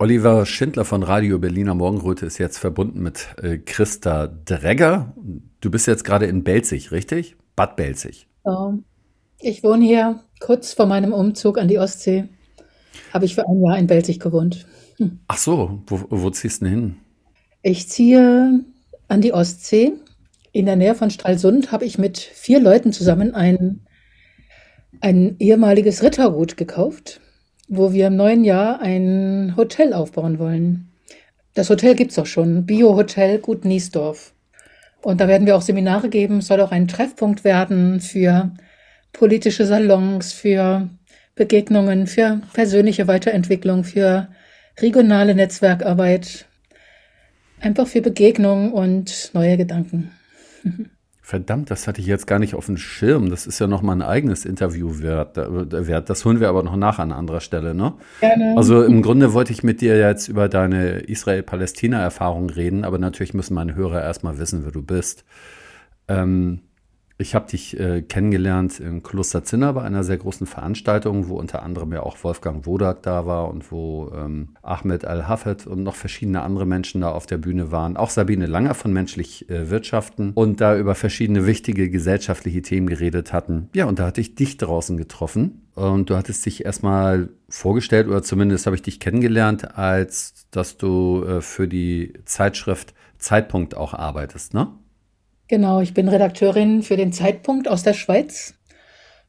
Oliver Schindler von Radio Berliner Morgenröte ist jetzt verbunden mit äh, Christa Dregger. Du bist jetzt gerade in Belzig, richtig? Bad Belzig. Ja. Ich wohne hier kurz vor meinem Umzug an die Ostsee. Habe ich für ein Jahr in Belzig gewohnt. Hm. Ach so, wo, wo ziehst du denn hin? Ich ziehe an die Ostsee. In der Nähe von Stralsund habe ich mit vier Leuten zusammen ein, ein ehemaliges Rittergut gekauft, wo wir im neuen Jahr ein Hotel aufbauen wollen. Das Hotel gibt es auch schon, Bio-Hotel Gut Niesdorf. Und da werden wir auch Seminare geben, soll auch ein Treffpunkt werden für politische Salons, für Begegnungen, für persönliche Weiterentwicklung, für regionale Netzwerkarbeit, einfach für Begegnungen und neue Gedanken. Verdammt, das hatte ich jetzt gar nicht auf dem Schirm. Das ist ja noch mal ein eigenes Interview wert. Das holen wir aber noch nach an anderer Stelle, ne? Gerne. Also im Grunde wollte ich mit dir jetzt über deine Israel-Palästina-Erfahrung reden, aber natürlich müssen meine Hörer erstmal wissen, wer du bist. Ähm, ich habe dich äh, kennengelernt im Kloster Zinner bei einer sehr großen Veranstaltung, wo unter anderem ja auch Wolfgang Wodak da war und wo ähm, Ahmed Al-Hafed und noch verschiedene andere Menschen da auf der Bühne waren. Auch Sabine Langer von Menschlich äh, Wirtschaften und da über verschiedene wichtige gesellschaftliche Themen geredet hatten. Ja, und da hatte ich dich draußen getroffen und du hattest dich erstmal vorgestellt oder zumindest habe ich dich kennengelernt, als dass du äh, für die Zeitschrift Zeitpunkt auch arbeitest, ne? Genau, ich bin Redakteurin für den Zeitpunkt aus der Schweiz.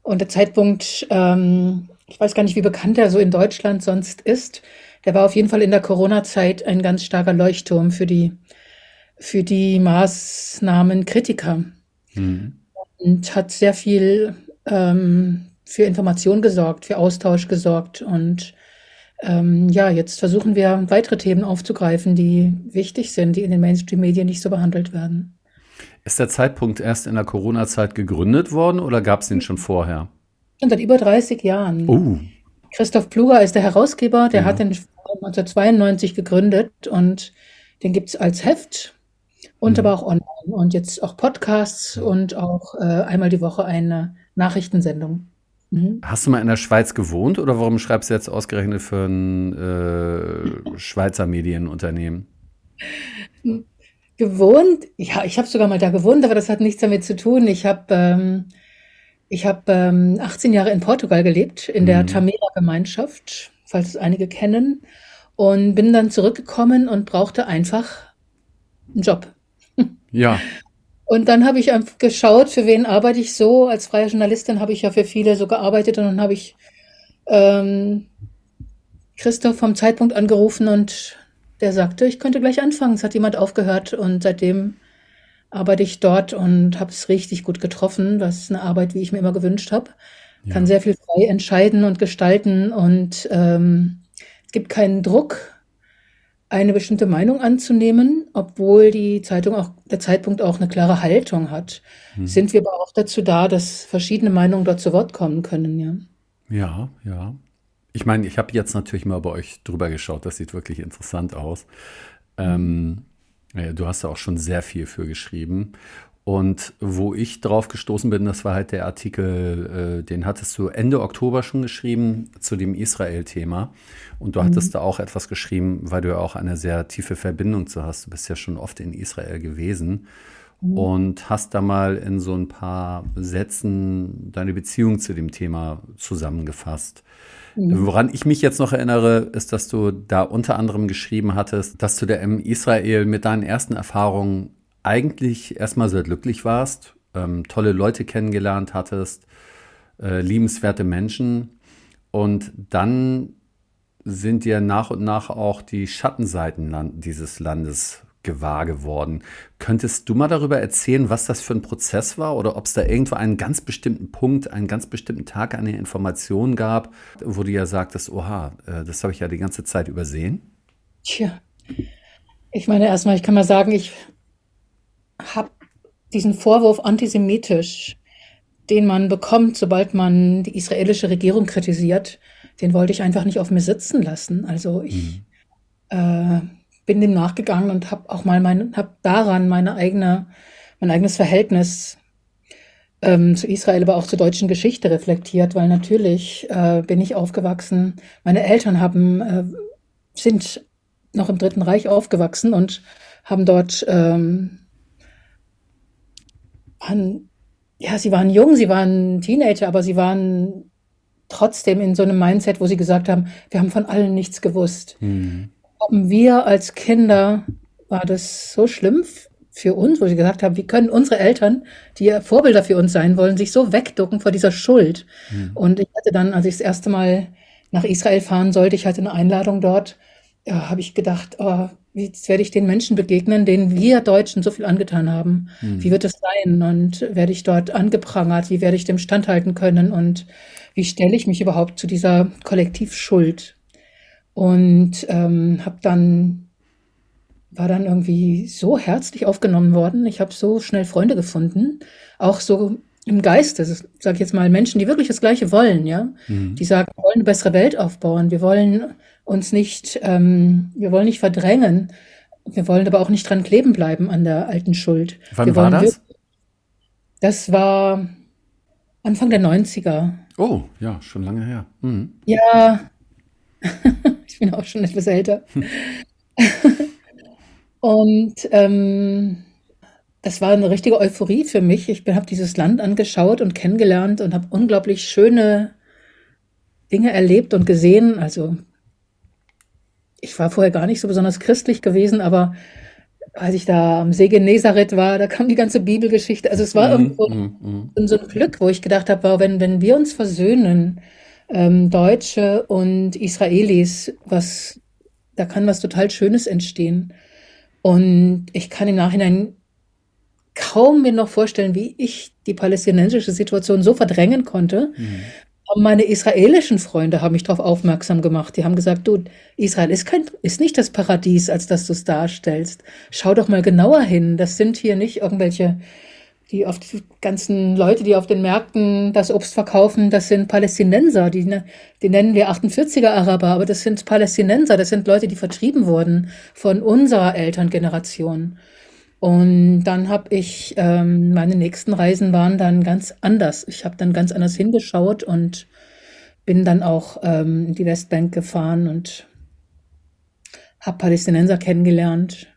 Und der Zeitpunkt, ähm, ich weiß gar nicht, wie bekannt er so in Deutschland sonst ist. Der war auf jeden Fall in der Corona-Zeit ein ganz starker Leuchtturm für die, für die Maßnahmenkritiker. Mhm. Und hat sehr viel ähm, für Information gesorgt, für Austausch gesorgt. Und ähm, ja, jetzt versuchen wir weitere Themen aufzugreifen, die wichtig sind, die in den Mainstream-Medien nicht so behandelt werden. Ist der Zeitpunkt erst in der Corona-Zeit gegründet worden oder gab es den schon vorher? Und seit über 30 Jahren. Oh. Christoph Pluger ist der Herausgeber, der ja. hat den 1992 gegründet und den gibt es als Heft und mhm. aber auch online und jetzt auch Podcasts und auch äh, einmal die Woche eine Nachrichtensendung. Mhm. Hast du mal in der Schweiz gewohnt oder warum schreibst du jetzt ausgerechnet für ein äh, Schweizer Medienunternehmen? Gewohnt. Ja, ich habe sogar mal da gewohnt, aber das hat nichts damit zu tun. Ich habe ähm, ich hab, ähm, 18 Jahre in Portugal gelebt, in der mhm. Tamera-Gemeinschaft, falls es einige kennen, und bin dann zurückgekommen und brauchte einfach einen Job. Ja. Und dann habe ich einfach geschaut, für wen arbeite ich so. Als freie Journalistin habe ich ja für viele so gearbeitet und dann habe ich ähm, Christoph vom Zeitpunkt angerufen und der sagte, ich könnte gleich anfangen. Es hat jemand aufgehört und seitdem arbeite ich dort und habe es richtig gut getroffen. Das ist eine Arbeit, wie ich mir immer gewünscht habe. Ja. Kann sehr viel frei entscheiden und gestalten und ähm, es gibt keinen Druck, eine bestimmte Meinung anzunehmen, obwohl die Zeitung auch, der Zeitpunkt auch eine klare Haltung hat. Hm. Sind wir aber auch dazu da, dass verschiedene Meinungen dort zu Wort kommen können, ja. Ja, ja. Ich meine, ich habe jetzt natürlich mal bei euch drüber geschaut. Das sieht wirklich interessant aus. Ähm, ja, du hast da auch schon sehr viel für geschrieben. Und wo ich drauf gestoßen bin, das war halt der Artikel, äh, den hattest du Ende Oktober schon geschrieben zu dem Israel-Thema. Und du mhm. hattest da auch etwas geschrieben, weil du ja auch eine sehr tiefe Verbindung zu hast. Du bist ja schon oft in Israel gewesen mhm. und hast da mal in so ein paar Sätzen deine Beziehung zu dem Thema zusammengefasst. Mhm. Woran ich mich jetzt noch erinnere, ist, dass du da unter anderem geschrieben hattest, dass du der in Israel mit deinen ersten Erfahrungen eigentlich erstmal sehr glücklich warst, ähm, tolle Leute kennengelernt hattest, äh, liebenswerte Menschen. Und dann sind dir nach und nach auch die Schattenseiten dieses Landes gewahr geworden. Könntest du mal darüber erzählen, was das für ein Prozess war oder ob es da irgendwo einen ganz bestimmten Punkt, einen ganz bestimmten Tag an Informationen gab, wo du ja sagtest, oha, äh, das habe ich ja die ganze Zeit übersehen? Tja, ich meine erstmal, ich kann mal sagen, ich habe diesen Vorwurf antisemitisch, den man bekommt, sobald man die israelische Regierung kritisiert, den wollte ich einfach nicht auf mir sitzen lassen. Also ich mhm. äh, bin dem nachgegangen und habe auch mal mein, habe daran meine eigene, mein eigenes Verhältnis ähm, zu Israel, aber auch zur deutschen Geschichte reflektiert, weil natürlich äh, bin ich aufgewachsen. Meine Eltern haben äh, sind noch im Dritten Reich aufgewachsen und haben dort ähm, waren, ja, sie waren jung, sie waren Teenager, aber sie waren trotzdem in so einem Mindset, wo sie gesagt haben, wir haben von allen nichts gewusst. Mhm. Haben wir als Kinder, war das so schlimm für uns, wo sie gesagt haben, wie können unsere Eltern, die ja Vorbilder für uns sein wollen, sich so wegducken vor dieser Schuld. Mhm. Und ich hatte dann, als ich das erste Mal nach Israel fahren sollte, ich hatte eine Einladung dort, ja, habe ich gedacht, oh, jetzt werde ich den Menschen begegnen, denen wir Deutschen so viel angetan haben. Mhm. Wie wird es sein? Und werde ich dort angeprangert? Wie werde ich dem standhalten können? Und wie stelle ich mich überhaupt zu dieser Kollektivschuld? Und ähm, habe dann war dann irgendwie so herzlich aufgenommen worden. Ich habe so schnell Freunde gefunden, auch so im Geiste, sag ich jetzt mal, Menschen, die wirklich das Gleiche wollen, ja, mhm. die sagen, wir wollen eine bessere Welt aufbauen, wir wollen uns nicht, ähm, wir wollen nicht verdrängen. Wir wollen aber auch nicht dran kleben bleiben an der alten Schuld. Wann war das? Das war Anfang der 90er. Oh, ja, schon lange her. Mhm. Ja, bin auch schon etwas älter. Und ähm, das war eine richtige Euphorie für mich. Ich habe dieses Land angeschaut und kennengelernt und habe unglaublich schöne Dinge erlebt und gesehen. Also ich war vorher gar nicht so besonders christlich gewesen, aber als ich da am See Genezareth war, da kam die ganze Bibelgeschichte. Also es war mm, irgendwo mm, mm. so ein Glück, wo ich gedacht habe, wow, wenn, wenn wir uns versöhnen, ähm, Deutsche und Israelis, was, da kann was total Schönes entstehen. Und ich kann im Nachhinein kaum mir noch vorstellen, wie ich die palästinensische Situation so verdrängen konnte, mhm meine israelischen Freunde haben mich darauf aufmerksam gemacht. Die haben gesagt, du, Israel ist kein, ist nicht das Paradies, als dass du es darstellst. Schau doch mal genauer hin. Das sind hier nicht irgendwelche, die auf die ganzen Leute, die auf den Märkten das Obst verkaufen, das sind Palästinenser. Die, ne, die nennen wir 48er Araber, aber das sind Palästinenser. Das sind Leute, die vertrieben wurden von unserer Elterngeneration. Und dann habe ich, ähm, meine nächsten Reisen waren dann ganz anders. Ich habe dann ganz anders hingeschaut und bin dann auch ähm, in die Westbank gefahren und habe Palästinenser kennengelernt.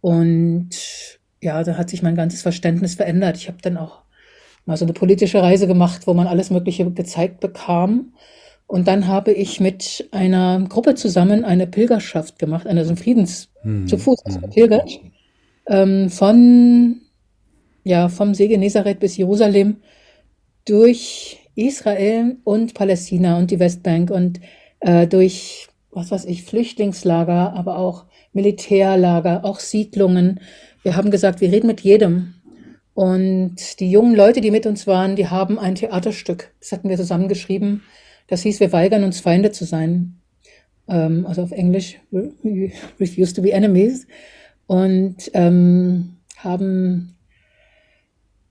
Und ja, da hat sich mein ganzes Verständnis verändert. Ich habe dann auch mal so eine politische Reise gemacht, wo man alles Mögliche gezeigt bekam. Und dann habe ich mit einer Gruppe zusammen eine Pilgerschaft gemacht, eine Friedens hm, zu Fuß hm. pilgert ähm, von, ja, vom See Genezareth bis Jerusalem durch Israel und Palästina und die Westbank und äh, durch, was weiß ich, Flüchtlingslager, aber auch Militärlager, auch Siedlungen. Wir haben gesagt, wir reden mit jedem. Und die jungen Leute, die mit uns waren, die haben ein Theaterstück, das hatten wir zusammengeschrieben. Das hieß, wir weigern uns Feinde zu sein. Ähm, also auf Englisch, refuse to be enemies und ähm, haben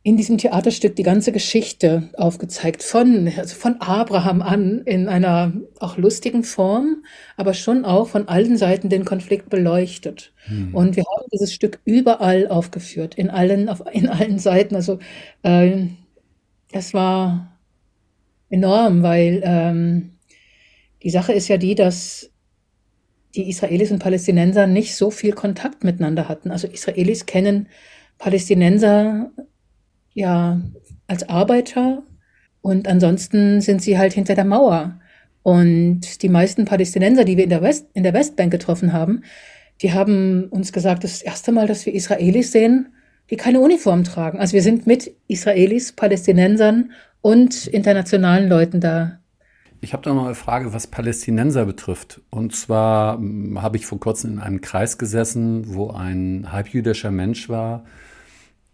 in diesem Theaterstück die ganze Geschichte aufgezeigt, von, also von Abraham an in einer auch lustigen Form, aber schon auch von allen Seiten den Konflikt beleuchtet. Hm. Und wir haben dieses Stück überall aufgeführt, in allen, auf, in allen Seiten. Also äh, das war enorm, weil ähm, die Sache ist ja die, dass die Israelis und Palästinenser nicht so viel Kontakt miteinander hatten. Also Israelis kennen Palästinenser ja als Arbeiter und ansonsten sind sie halt hinter der Mauer. Und die meisten Palästinenser, die wir in der, West, in der Westbank getroffen haben, die haben uns gesagt, das das erste Mal, dass wir Israelis sehen, die keine Uniform tragen. Also wir sind mit Israelis, Palästinensern und internationalen Leuten da ich habe da noch eine Frage, was Palästinenser betrifft. Und zwar hm, habe ich vor kurzem in einem Kreis gesessen, wo ein halbjüdischer Mensch war,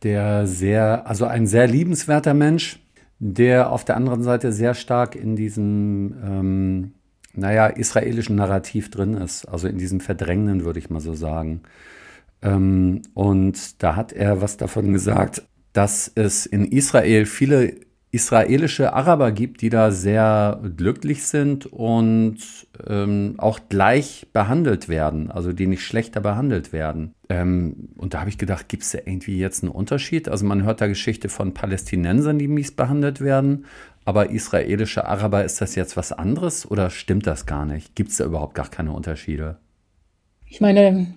der sehr, also ein sehr liebenswerter Mensch, der auf der anderen Seite sehr stark in diesem, ähm, naja, israelischen Narrativ drin ist, also in diesem Verdrängenden, würde ich mal so sagen. Ähm, und da hat er was davon gesagt, dass es in Israel viele israelische Araber gibt, die da sehr glücklich sind und ähm, auch gleich behandelt werden, also die nicht schlechter behandelt werden. Ähm, und da habe ich gedacht, gibt es da irgendwie jetzt einen Unterschied? Also man hört da Geschichte von Palästinensern, die mies behandelt werden, aber israelische Araber, ist das jetzt was anderes oder stimmt das gar nicht? Gibt es da überhaupt gar keine Unterschiede? Ich meine,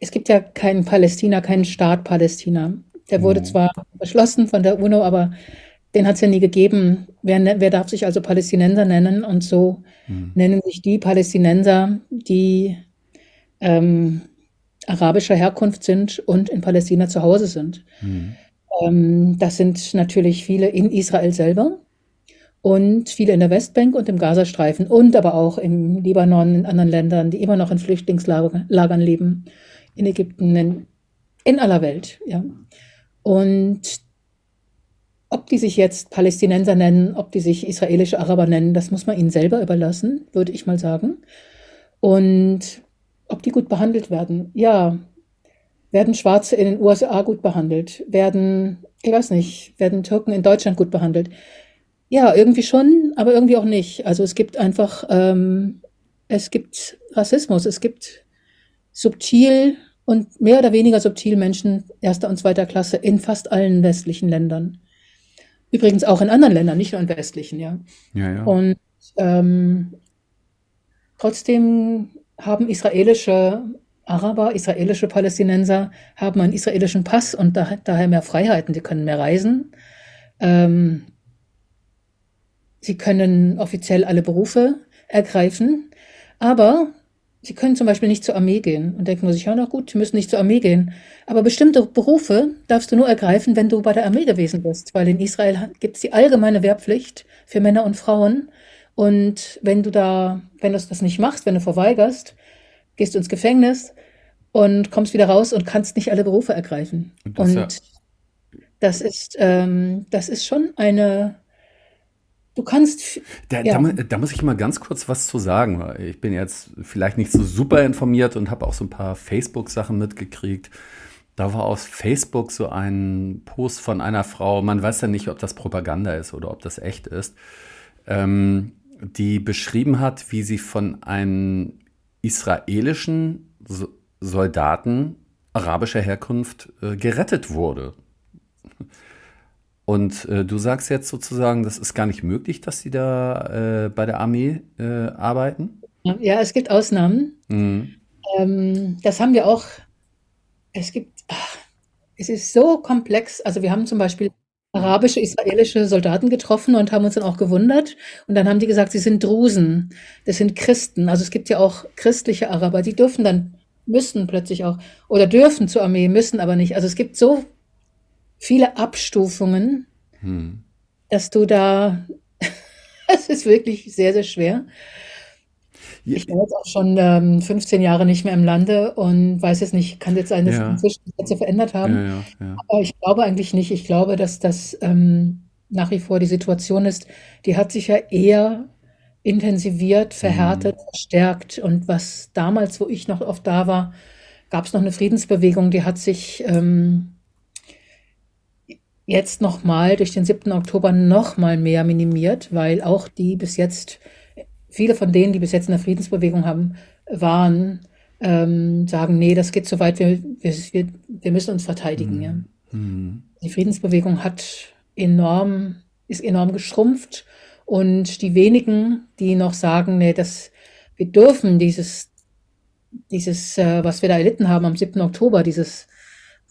es gibt ja keinen Palästina, keinen Staat Palästina. Der wurde mhm. zwar beschlossen von der UNO, aber den hat es ja nie gegeben. Wer, ne, wer, darf sich also Palästinenser nennen? Und so mhm. nennen sich die Palästinenser, die ähm, arabischer Herkunft sind und in Palästina zu Hause sind. Mhm. Ähm, das sind natürlich viele in Israel selber und viele in der Westbank und im Gazastreifen und aber auch im Libanon, in anderen Ländern, die immer noch in Flüchtlingslagern leben, in Ägypten, in, in aller Welt. Ja. Und ob die sich jetzt Palästinenser nennen, ob die sich israelische Araber nennen, das muss man ihnen selber überlassen, würde ich mal sagen. Und ob die gut behandelt werden. Ja, werden Schwarze in den USA gut behandelt? Werden, ich weiß nicht, werden Türken in Deutschland gut behandelt? Ja, irgendwie schon, aber irgendwie auch nicht. Also es gibt einfach, ähm, es gibt Rassismus, es gibt subtil und mehr oder weniger subtil Menschen erster und zweiter Klasse in fast allen westlichen Ländern. Übrigens auch in anderen Ländern, nicht nur in westlichen, ja. ja, ja. Und ähm, trotzdem haben israelische Araber, israelische Palästinenser, haben einen israelischen Pass und da, daher mehr Freiheiten. Sie können mehr reisen. Ähm, sie können offiziell alle Berufe ergreifen. Aber Sie können zum Beispiel nicht zur Armee gehen und denken sich, ja, na gut, Sie müssen nicht zur Armee gehen. Aber bestimmte Berufe darfst du nur ergreifen, wenn du bei der Armee gewesen bist, weil in Israel gibt es die allgemeine Wehrpflicht für Männer und Frauen. Und wenn du da, wenn du das nicht machst, wenn du verweigerst, gehst du ins Gefängnis und kommst wieder raus und kannst nicht alle Berufe ergreifen. Und das, und ja. das ist, ähm, das ist schon eine Du kannst. Da, ja. da, da, muss ich mal ganz kurz was zu sagen. Ich bin jetzt vielleicht nicht so super informiert und habe auch so ein paar Facebook-Sachen mitgekriegt. Da war auf Facebook so ein Post von einer Frau, man weiß ja nicht, ob das Propaganda ist oder ob das echt ist, ähm, die beschrieben hat, wie sie von einem israelischen Soldaten arabischer Herkunft äh, gerettet wurde. Und äh, du sagst jetzt sozusagen, das ist gar nicht möglich, dass sie da äh, bei der Armee äh, arbeiten? Ja, es gibt Ausnahmen. Mhm. Ähm, das haben wir auch. Es gibt, ach, es ist so komplex. Also wir haben zum Beispiel arabische, israelische Soldaten getroffen und haben uns dann auch gewundert. Und dann haben die gesagt, sie sind Drusen, das sind Christen. Also es gibt ja auch christliche Araber, die dürfen dann, müssen plötzlich auch, oder dürfen zur Armee, müssen aber nicht. Also es gibt so viele Abstufungen, hm. dass du da, es ist wirklich sehr, sehr schwer. Ich bin jetzt auch schon ähm, 15 Jahre nicht mehr im Lande und weiß jetzt nicht, kann jetzt sein, dass ja. inzwischen die Sätze verändert haben. Ja, ja, Aber ich glaube eigentlich nicht. Ich glaube, dass das ähm, nach wie vor die Situation ist, die hat sich ja eher intensiviert, verhärtet, mhm. verstärkt. Und was damals, wo ich noch oft da war, gab es noch eine Friedensbewegung, die hat sich ähm, jetzt nochmal durch den 7. Oktober nochmal mehr minimiert, weil auch die bis jetzt, viele von denen, die bis jetzt in der Friedensbewegung haben, waren, ähm, sagen, nee, das geht so weit, wir, wir, wir müssen uns verteidigen. Mhm. Ja. Mhm. Die Friedensbewegung hat enorm, ist enorm geschrumpft und die wenigen, die noch sagen, nee, das, wir dürfen dieses, dieses, äh, was wir da erlitten haben am 7. Oktober, dieses,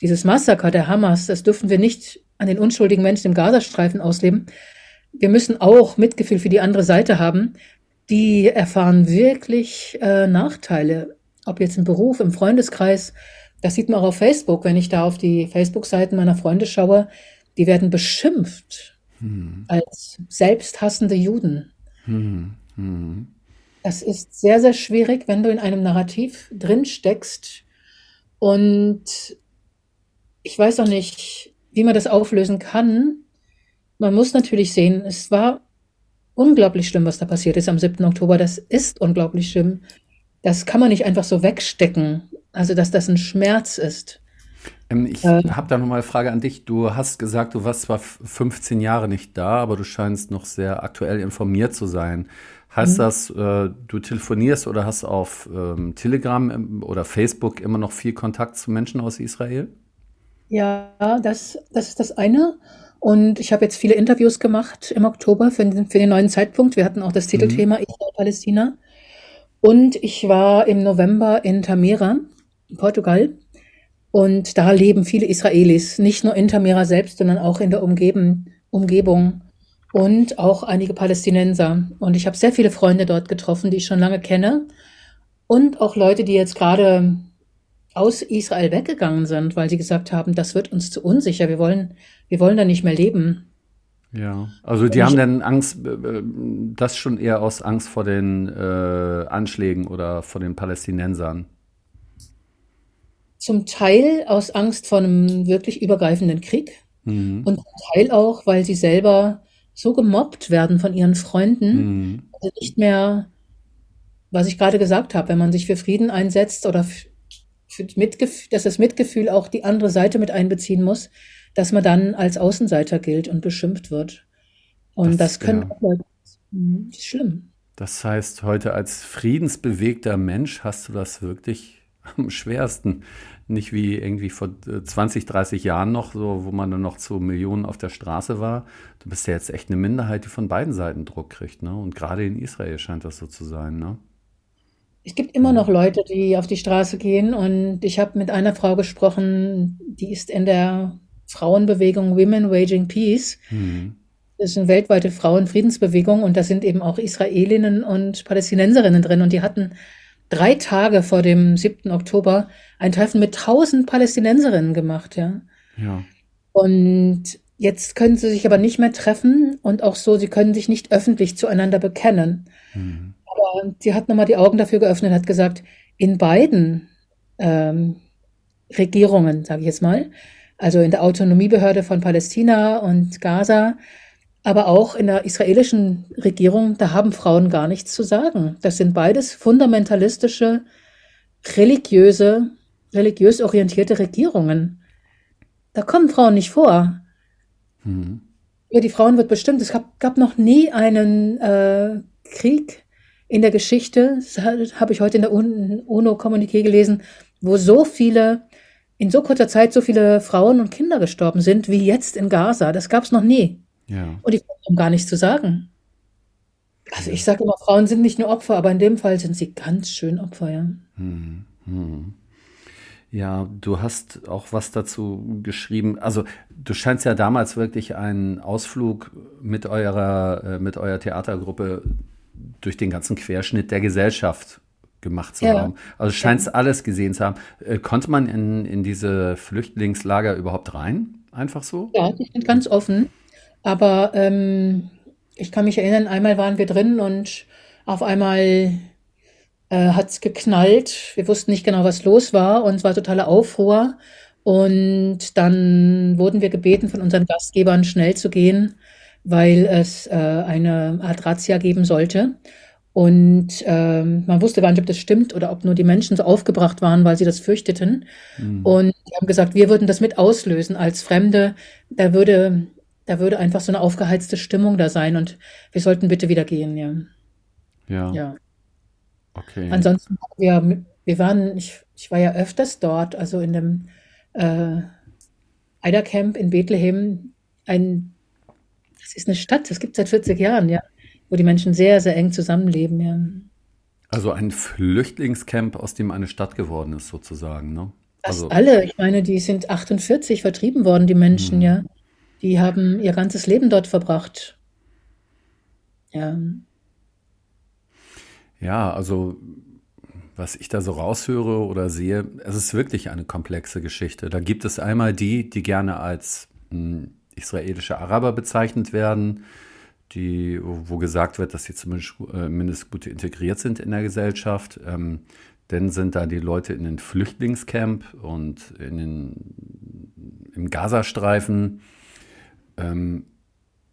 dieses Massaker der Hamas, das dürfen wir nicht an den unschuldigen Menschen im Gazastreifen ausleben. Wir müssen auch Mitgefühl für die andere Seite haben. Die erfahren wirklich äh, Nachteile, ob jetzt im Beruf, im Freundeskreis. Das sieht man auch auf Facebook, wenn ich da auf die Facebook-Seiten meiner Freunde schaue. Die werden beschimpft hm. als selbsthassende Juden. Hm. Hm. Das ist sehr, sehr schwierig, wenn du in einem Narrativ drin steckst. Und ich weiß auch nicht, wie man das auflösen kann. Man muss natürlich sehen, es war unglaublich schlimm, was da passiert ist am 7. Oktober. Das ist unglaublich schlimm. Das kann man nicht einfach so wegstecken. Also, dass das ein Schmerz ist. Ähm, ich äh, habe da nochmal eine Frage an dich. Du hast gesagt, du warst zwar 15 Jahre nicht da, aber du scheinst noch sehr aktuell informiert zu sein. Heißt mhm. das, äh, du telefonierst oder hast auf ähm, Telegram ähm, oder Facebook immer noch viel Kontakt zu Menschen aus Israel? Ja, das, das ist das eine. Und ich habe jetzt viele Interviews gemacht im Oktober für den, für den neuen Zeitpunkt. Wir hatten auch das Titelthema mhm. Israel-Palästina. Und ich war im November in Tamera, in Portugal. Und da leben viele Israelis, nicht nur in Tamera selbst, sondern auch in der Umgeben, Umgebung und auch einige Palästinenser. Und ich habe sehr viele Freunde dort getroffen, die ich schon lange kenne. Und auch Leute, die jetzt gerade aus Israel weggegangen sind, weil sie gesagt haben, das wird uns zu unsicher, wir wollen, wir wollen da nicht mehr leben. Ja, also die haben dann Angst, äh, äh, das schon eher aus Angst vor den äh, Anschlägen oder vor den Palästinensern. Zum Teil aus Angst vor einem wirklich übergreifenden Krieg mhm. und zum Teil auch, weil sie selber so gemobbt werden von ihren Freunden, mhm. also nicht mehr, was ich gerade gesagt habe, wenn man sich für Frieden einsetzt oder dass das Mitgefühl auch die andere Seite mit einbeziehen muss, dass man dann als Außenseiter gilt und beschimpft wird. Und das, das können ja. auch Leute, hm, das ist schlimm. Das heißt, heute als friedensbewegter Mensch hast du das wirklich am schwersten. Nicht wie irgendwie vor 20, äh, 30 Jahren noch, so, wo man dann noch zu Millionen auf der Straße war. Du bist ja jetzt echt eine Minderheit, die von beiden Seiten Druck kriegt. Ne? Und gerade in Israel scheint das so zu sein. Ne? Es gibt immer noch Leute, die auf die Straße gehen und ich habe mit einer Frau gesprochen, die ist in der Frauenbewegung Women Waging Peace. Mhm. Das ist eine weltweite Frauenfriedensbewegung und da sind eben auch Israelinnen und Palästinenserinnen drin und die hatten drei Tage vor dem 7. Oktober ein Treffen mit tausend Palästinenserinnen gemacht, ja. Ja. Und jetzt können sie sich aber nicht mehr treffen und auch so, sie können sich nicht öffentlich zueinander bekennen. Mhm. Aber sie hat nochmal die Augen dafür geöffnet, hat gesagt, in beiden ähm, Regierungen, sage ich jetzt mal, also in der Autonomiebehörde von Palästina und Gaza, aber auch in der israelischen Regierung, da haben Frauen gar nichts zu sagen. Das sind beides fundamentalistische, religiöse, religiös orientierte Regierungen. Da kommen Frauen nicht vor. Mhm. Über die Frauen wird bestimmt. Es gab, gab noch nie einen äh, Krieg in der Geschichte, habe ich heute in der UNO-Kommuniqué gelesen, wo so viele, in so kurzer Zeit so viele Frauen und Kinder gestorben sind, wie jetzt in Gaza. Das gab es noch nie. Ja. Und die haben gar nichts zu sagen. Also ich sage immer, Frauen sind nicht nur Opfer, aber in dem Fall sind sie ganz schön Opfer, ja. Hm, hm. Ja, du hast auch was dazu geschrieben. Also du scheinst ja damals wirklich einen Ausflug mit eurer, äh, mit eurer Theatergruppe durch den ganzen Querschnitt der Gesellschaft gemacht zu ja. haben. Also scheint es ja. alles gesehen zu haben. Äh, konnte man in, in diese Flüchtlingslager überhaupt rein? Einfach so? Ja, die sind ganz offen. Aber ähm, ich kann mich erinnern, einmal waren wir drin und auf einmal äh, hat es geknallt. Wir wussten nicht genau, was los war und es war totaler Aufruhr. Und dann wurden wir gebeten von unseren Gastgebern, schnell zu gehen weil es äh, eine Art Razzia geben sollte. Und ähm, man wusste gar nicht, ob das stimmt oder ob nur die Menschen so aufgebracht waren, weil sie das fürchteten. Mhm. Und die haben gesagt, wir würden das mit auslösen als Fremde. Da würde, da würde einfach so eine aufgeheizte Stimmung da sein und wir sollten bitte wieder gehen, ja. Ja. ja. Okay. Ansonsten, wir, wir waren, ich, ich war ja öfters dort, also in dem äh, Eider Camp in Bethlehem, ein das ist eine Stadt, das gibt es seit 40 Jahren, ja, wo die Menschen sehr, sehr eng zusammenleben, ja. Also ein Flüchtlingscamp, aus dem eine Stadt geworden ist, sozusagen, ne? Fast also, alle. Ich meine, die sind 48 vertrieben worden, die Menschen, mhm. ja. Die haben ihr ganzes Leben dort verbracht. Ja. Ja, also was ich da so raushöre oder sehe, es ist wirklich eine komplexe Geschichte. Da gibt es einmal die, die gerne als hm, israelische Araber bezeichnet werden, die, wo gesagt wird, dass sie zumindest äh, gut integriert sind in der Gesellschaft. Ähm, dann sind da die Leute in den Flüchtlingscamp und in den, im Gazastreifen. Ähm,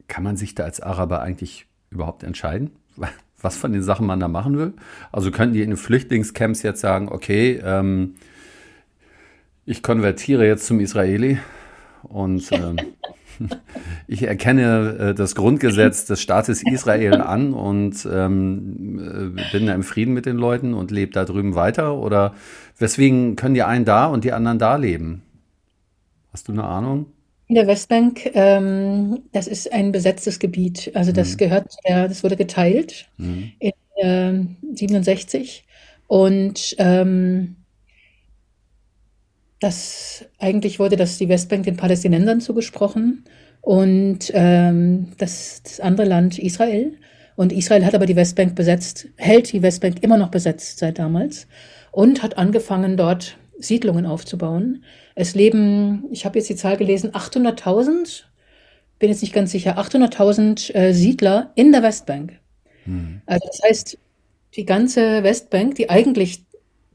kann man sich da als Araber eigentlich überhaupt entscheiden, was von den Sachen man da machen will? Also könnten die in den Flüchtlingscamps jetzt sagen, okay, ähm, Ich konvertiere jetzt zum Israeli und ähm, ich erkenne äh, das Grundgesetz des Staates Israel an und ähm, äh, bin da im Frieden mit den Leuten und lebe da drüben weiter? Oder weswegen können die einen da und die anderen da leben? Hast du eine Ahnung? In der Westbank, ähm, das ist ein besetztes Gebiet. Also das mhm. gehört, ja, das wurde geteilt mhm. in äh, 67 und ähm, das eigentlich wurde das die Westbank den Palästinensern zugesprochen und ähm, das, das andere Land Israel. Und Israel hat aber die Westbank besetzt, hält die Westbank immer noch besetzt seit damals und hat angefangen, dort Siedlungen aufzubauen. Es leben, ich habe jetzt die Zahl gelesen, 800.000, bin jetzt nicht ganz sicher, 800.000 äh, Siedler in der Westbank. Hm. Also das heißt, die ganze Westbank, die eigentlich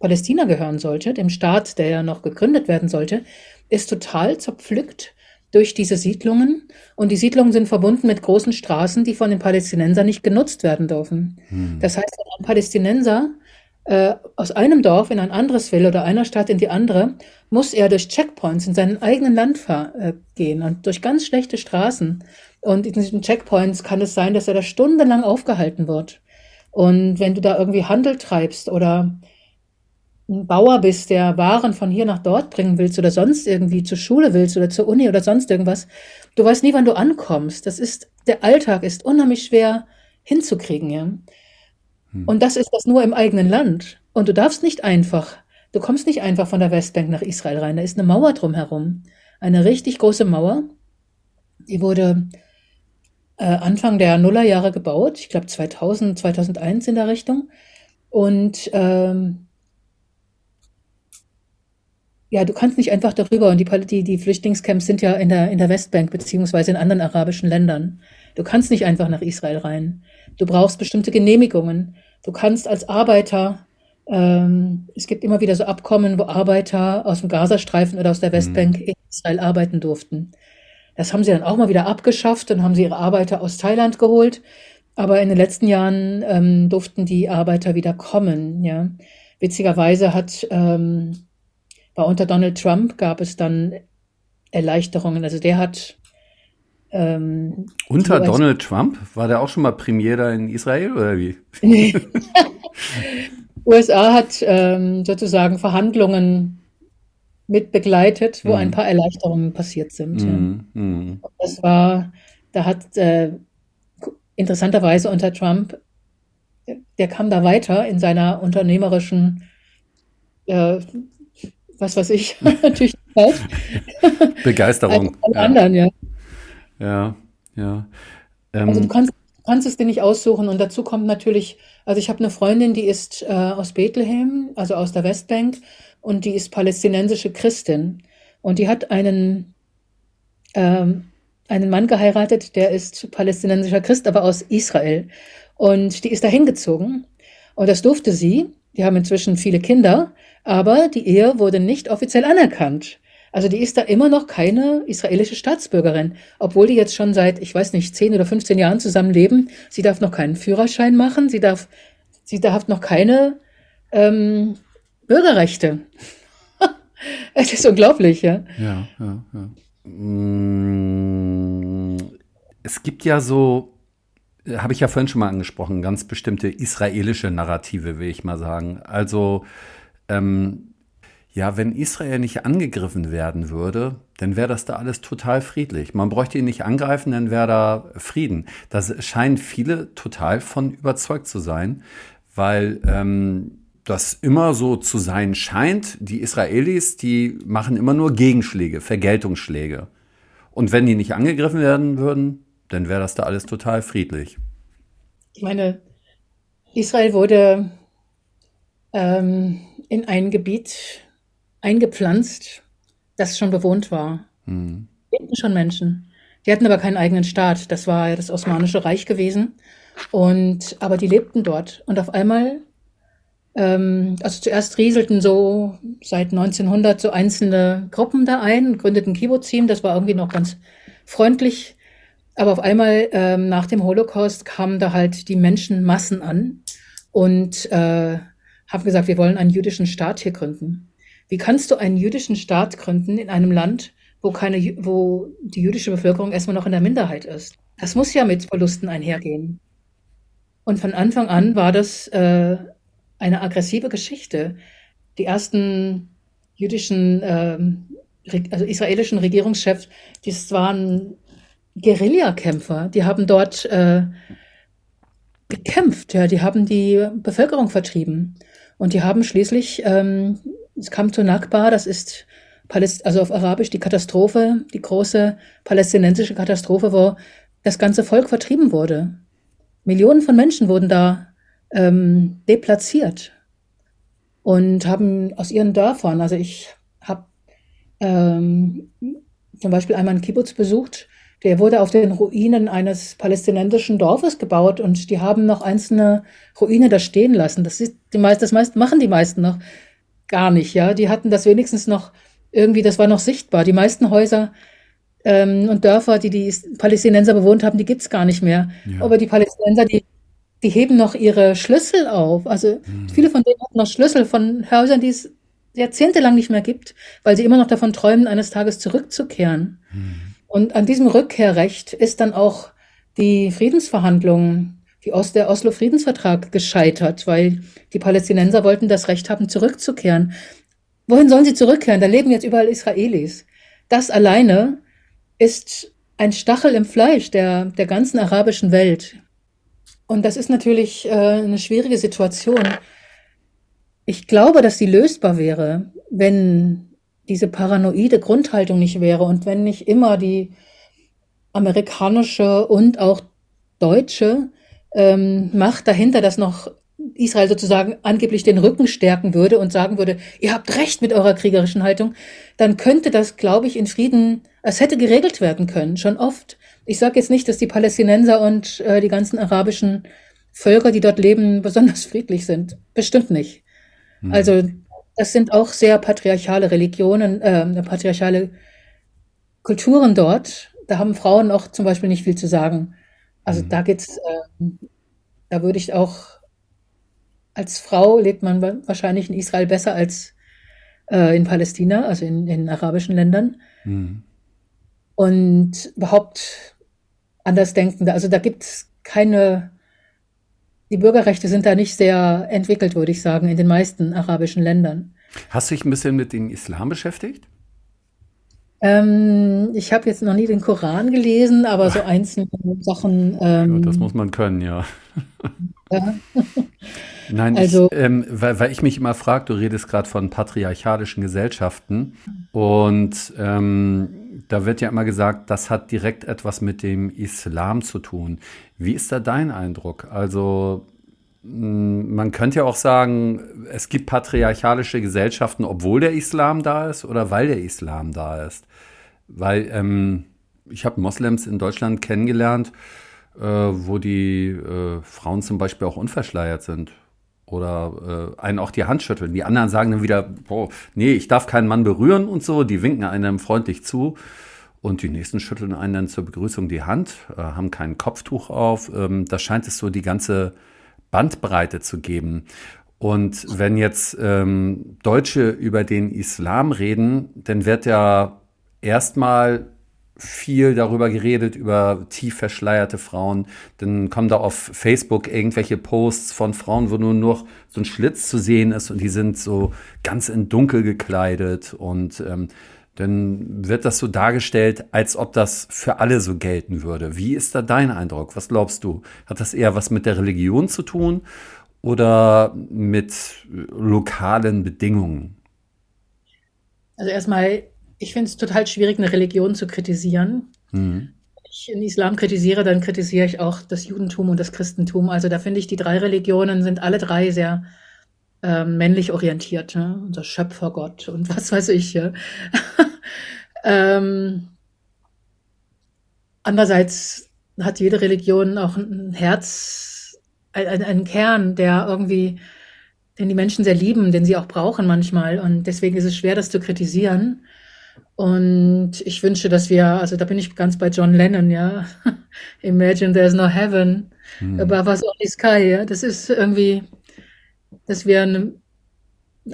Palästina gehören sollte, dem Staat, der ja noch gegründet werden sollte, ist total zerpflückt durch diese Siedlungen. Und die Siedlungen sind verbunden mit großen Straßen, die von den Palästinensern nicht genutzt werden dürfen. Hm. Das heißt, wenn ein Palästinenser äh, aus einem Dorf in ein anderes will oder einer Stadt in die andere, muss er durch Checkpoints in seinem eigenen Land äh, gehen und durch ganz schlechte Straßen. Und in diesen Checkpoints kann es sein, dass er da stundenlang aufgehalten wird. Und wenn du da irgendwie Handel treibst oder ein Bauer bist, der Waren von hier nach dort bringen willst oder sonst irgendwie zur Schule willst oder zur Uni oder sonst irgendwas, du weißt nie, wann du ankommst. Das ist, der Alltag ist unheimlich schwer hinzukriegen, ja. Hm. Und das ist das nur im eigenen Land. Und du darfst nicht einfach, du kommst nicht einfach von der Westbank nach Israel rein. Da ist eine Mauer drumherum. Eine richtig große Mauer. Die wurde äh, Anfang der Nullerjahre gebaut. Ich glaube 2000, 2001 in der Richtung. Und ähm, ja, du kannst nicht einfach darüber. Und die, die, die Flüchtlingscamps sind ja in der, in der Westbank beziehungsweise in anderen arabischen Ländern. Du kannst nicht einfach nach Israel rein. Du brauchst bestimmte Genehmigungen. Du kannst als Arbeiter, ähm, es gibt immer wieder so Abkommen, wo Arbeiter aus dem Gazastreifen oder aus der Westbank mhm. in Israel arbeiten durften. Das haben sie dann auch mal wieder abgeschafft und haben sie ihre Arbeiter aus Thailand geholt. Aber in den letzten Jahren ähm, durften die Arbeiter wieder kommen. Ja. Witzigerweise hat ähm, war unter Donald Trump gab es dann Erleichterungen. Also der hat ähm, unter Donald Trump war der auch schon mal Premier da in Israel oder wie? Nee. USA hat ähm, sozusagen Verhandlungen mit begleitet, wo mm. ein paar Erleichterungen passiert sind. Mm, ja. mm. Das war, da hat äh, interessanterweise unter Trump, der kam da weiter in seiner unternehmerischen äh, was weiß ich, natürlich Begeisterung. Als ja. anderen, ja. Ja, ja. Ähm, also du kannst, du kannst es dir nicht aussuchen und dazu kommt natürlich, also ich habe eine Freundin, die ist äh, aus Bethlehem, also aus der Westbank und die ist palästinensische Christin und die hat einen ähm, einen Mann geheiratet, der ist palästinensischer Christ, aber aus Israel. Und die ist da hingezogen. Und das durfte sie. Die haben inzwischen viele Kinder aber die Ehe wurde nicht offiziell anerkannt. Also die ist da immer noch keine israelische Staatsbürgerin, obwohl die jetzt schon seit, ich weiß nicht, 10 oder 15 Jahren zusammenleben. Sie darf noch keinen Führerschein machen, sie darf, sie darf noch keine ähm, Bürgerrechte. es ist unglaublich, ja. Ja, ja, ja. Mm, es gibt ja so, habe ich ja vorhin schon mal angesprochen, ganz bestimmte israelische Narrative, will ich mal sagen. Also ähm, ja, wenn Israel nicht angegriffen werden würde, dann wäre das da alles total friedlich. Man bräuchte ihn nicht angreifen, dann wäre da Frieden. Das scheinen viele total von überzeugt zu sein, weil ähm, das immer so zu sein scheint. Die Israelis, die machen immer nur Gegenschläge, Vergeltungsschläge. Und wenn die nicht angegriffen werden würden, dann wäre das da alles total friedlich. Ich meine, Israel wurde ähm, in ein Gebiet eingepflanzt, das schon bewohnt war. Mhm. Lebten schon Menschen. Die hatten aber keinen eigenen Staat. Das war ja das Osmanische Reich gewesen. Und, aber die lebten dort. Und auf einmal, ähm, also zuerst rieselten so seit 1900 so einzelne Gruppen da ein, gründeten Kibbuzim. Das war irgendwie noch ganz freundlich. Aber auf einmal ähm, nach dem Holocaust kamen da halt die Menschenmassen an und äh, haben gesagt, wir wollen einen jüdischen Staat hier gründen. Wie kannst du einen jüdischen Staat gründen in einem Land, wo keine, wo die jüdische Bevölkerung erstmal noch in der Minderheit ist? Das muss ja mit Verlusten einhergehen. Und von Anfang an war das äh, eine aggressive Geschichte. Die ersten jüdischen, äh, also israelischen Regierungschefs, das waren Guerillakämpfer. Die haben dort äh, gekämpft, ja, die haben die Bevölkerung vertrieben. Und die haben schließlich, ähm, es kam zu Nakba, das ist Paläst also auf Arabisch die Katastrophe, die große palästinensische Katastrophe, wo das ganze Volk vertrieben wurde. Millionen von Menschen wurden da ähm, deplatziert und haben aus ihren Dörfern, also ich habe ähm, zum Beispiel einmal einen Kibbutz besucht, der wurde auf den Ruinen eines palästinensischen Dorfes gebaut und die haben noch einzelne Ruine da stehen lassen. Das ist die meisten, das meist, machen die meisten noch gar nicht, ja. Die hatten das wenigstens noch irgendwie, das war noch sichtbar. Die meisten Häuser ähm, und Dörfer, die die Palästinenser bewohnt haben, die gibt's gar nicht mehr. Ja. Aber die Palästinenser, die, die heben noch ihre Schlüssel auf. Also mhm. viele von denen haben noch Schlüssel von Häusern, die es jahrzehntelang nicht mehr gibt, weil sie immer noch davon träumen, eines Tages zurückzukehren. Mhm. Und an diesem Rückkehrrecht ist dann auch die Friedensverhandlungen, die Ost der Oslo-Friedensvertrag gescheitert, weil die Palästinenser wollten das Recht haben, zurückzukehren. Wohin sollen sie zurückkehren? Da leben jetzt überall Israelis. Das alleine ist ein Stachel im Fleisch der, der ganzen arabischen Welt. Und das ist natürlich äh, eine schwierige Situation. Ich glaube, dass sie lösbar wäre, wenn diese paranoide Grundhaltung nicht wäre und wenn nicht immer die amerikanische und auch deutsche ähm, Macht dahinter das noch Israel sozusagen angeblich den Rücken stärken würde und sagen würde, ihr habt recht mit eurer kriegerischen Haltung, dann könnte das, glaube ich, in Frieden, es hätte geregelt werden können, schon oft. Ich sage jetzt nicht, dass die Palästinenser und äh, die ganzen arabischen Völker, die dort leben, besonders friedlich sind. Bestimmt nicht. Hm. Also das sind auch sehr patriarchale Religionen, äh, patriarchale Kulturen dort. Da haben Frauen auch zum Beispiel nicht viel zu sagen. Also hm. da geht's, äh, da würde ich auch als Frau lebt man wahrscheinlich in Israel besser als äh, in Palästina, also in, in arabischen Ländern. Mhm. Und überhaupt Andersdenkende. Also da gibt es keine, die Bürgerrechte sind da nicht sehr entwickelt, würde ich sagen, in den meisten arabischen Ländern. Hast du dich ein bisschen mit dem Islam beschäftigt? Ähm, ich habe jetzt noch nie den Koran gelesen, aber so einzelne Sachen. Ähm, ja, das muss man können, ja. ja. Nein, also, ich, ähm, weil, weil, ich mich immer frage, du redest gerade von patriarchalischen Gesellschaften und ähm, da wird ja immer gesagt, das hat direkt etwas mit dem Islam zu tun. Wie ist da dein Eindruck? Also hm, man könnte ja auch sagen, es gibt patriarchalische Gesellschaften, obwohl der Islam da ist oder weil der Islam da ist. Weil ähm, ich habe Moslems in Deutschland kennengelernt, äh, wo die äh, Frauen zum Beispiel auch unverschleiert sind oder äh, einen auch die Hand schütteln. Die anderen sagen dann wieder, boah, nee, ich darf keinen Mann berühren und so. Die winken einem freundlich zu. Und die nächsten schütteln einen dann zur Begrüßung die Hand, äh, haben kein Kopftuch auf. Ähm, da scheint es so die ganze Bandbreite zu geben. Und wenn jetzt ähm, Deutsche über den Islam reden, dann wird ja erstmal viel darüber geredet, über tief verschleierte Frauen. Dann kommen da auf Facebook irgendwelche Posts von Frauen, wo nur noch so ein Schlitz zu sehen ist und die sind so ganz in Dunkel gekleidet und ähm, dann wird das so dargestellt, als ob das für alle so gelten würde. Wie ist da dein Eindruck? Was glaubst du? Hat das eher was mit der Religion zu tun oder mit lokalen Bedingungen? Also erstmal ich finde es total schwierig, eine Religion zu kritisieren. Mhm. Wenn ich den Islam kritisiere, dann kritisiere ich auch das Judentum und das Christentum. Also da finde ich, die drei Religionen sind alle drei sehr ähm, männlich orientiert. Ne? Unser Schöpfergott und was weiß ich. Ja? ähm, andererseits hat jede Religion auch ein Herz, einen, einen Kern, der irgendwie, den die Menschen sehr lieben, den sie auch brauchen manchmal. Und deswegen ist es schwer, das zu kritisieren. Und ich wünsche, dass wir, also da bin ich ganz bei John Lennon, ja. Imagine there's no heaven hm. above us only sky, ja. Das ist irgendwie, dass wir eine,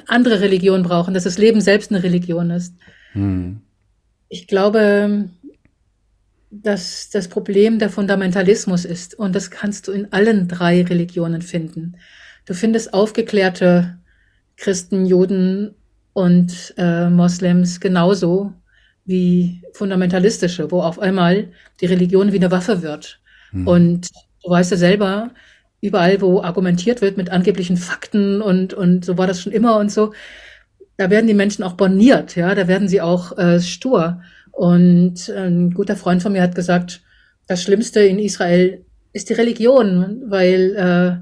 andere Religion brauchen, dass das Leben selbst eine Religion ist. Hm. Ich glaube, dass das Problem der Fundamentalismus ist. Und das kannst du in allen drei Religionen finden. Du findest aufgeklärte Christen, Juden und äh, Moslems genauso wie fundamentalistische, wo auf einmal die Religion wie eine Waffe wird. Hm. Und du weißt ja selber, überall, wo argumentiert wird mit angeblichen Fakten und, und so war das schon immer und so, da werden die Menschen auch borniert, ja, da werden sie auch äh, stur. Und ein guter Freund von mir hat gesagt, das Schlimmste in Israel ist die Religion, weil